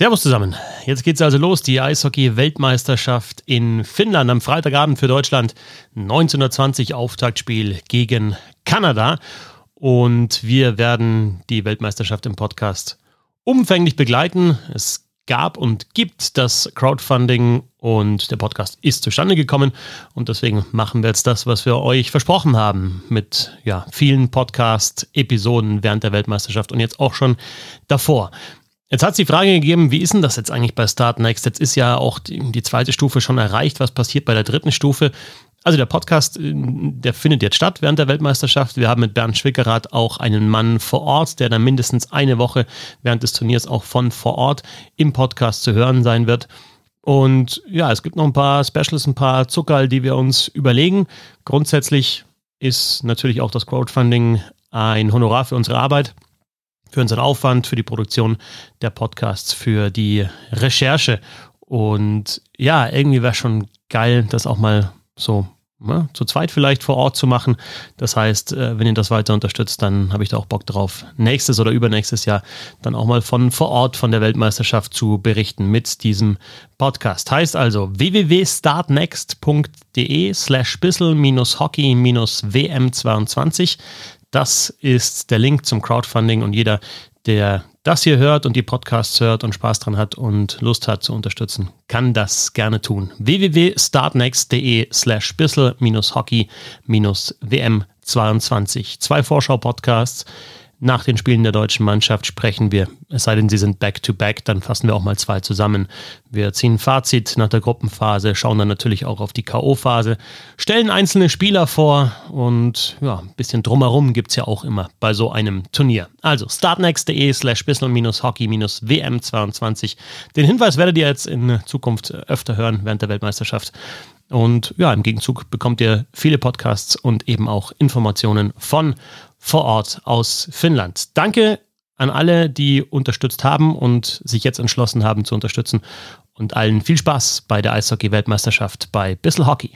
Servus zusammen. Jetzt geht's also los. Die Eishockey-Weltmeisterschaft in Finnland am Freitagabend für Deutschland. 1920 Auftaktspiel gegen Kanada. Und wir werden die Weltmeisterschaft im Podcast umfänglich begleiten. Es gab und gibt das Crowdfunding und der Podcast ist zustande gekommen. Und deswegen machen wir jetzt das, was wir euch versprochen haben, mit ja, vielen Podcast-Episoden während der Weltmeisterschaft und jetzt auch schon davor. Jetzt hat es die Frage gegeben, wie ist denn das jetzt eigentlich bei Start Next? Jetzt ist ja auch die, die, zweite Stufe schon erreicht. Was passiert bei der dritten Stufe? Also der Podcast, äh, der findet jetzt statt während der Weltmeisterschaft. Wir haben mit Bernd Schwickerath auch einen Mann vor Ort, der dann mindestens eine Woche während des Turniers auch von vor Ort im Podcast zu hören sein wird. Und ja, es gibt noch ein paar Specials, ein paar Zuckerl, die wir uns überlegen. Grundsätzlich ist natürlich auch das Crowdfunding ein Honorar für unsere Arbeit für unseren Aufwand, für die Produktion der Podcasts, für die Recherche. Und ja, irgendwie wäre schon geil, das auch mal so ne, zu zweit vielleicht vor Ort zu machen. Das heißt, äh, wenn ihr das weiter unterstützt, dann habe ich da auch Bock drauf, nächstes oder übernächstes Jahr dann auch mal von vor Ort von der Weltmeisterschaft zu berichten mit diesem Podcast. Heißt also www.startnext.de slash bissel-hockey-wm22. Das ist der Link zum Crowdfunding und jeder, der das hier hört und die Podcasts hört und Spaß dran hat und Lust hat zu unterstützen, kann das gerne tun. www.startnext.de slash bissel-hockey-wm22. Zwei Vorschau-Podcasts nach den Spielen der deutschen Mannschaft sprechen wir, es sei denn, sie sind back-to-back, -back, dann fassen wir auch mal zwei zusammen. Wir ziehen Fazit nach der Gruppenphase, schauen dann natürlich auch auf die K.O.-Phase, stellen einzelne Spieler vor und ja, ein bisschen drumherum gibt es ja auch immer bei so einem Turnier. Also startnext.de slash hockey-wm22. Den Hinweis werdet ihr jetzt in Zukunft öfter hören während der Weltmeisterschaft. Und ja, im Gegenzug bekommt ihr viele Podcasts und eben auch Informationen von vor Ort aus Finnland. Danke an alle, die unterstützt haben und sich jetzt entschlossen haben zu unterstützen. Und allen viel Spaß bei der Eishockey-Weltmeisterschaft bei Bissel Hockey.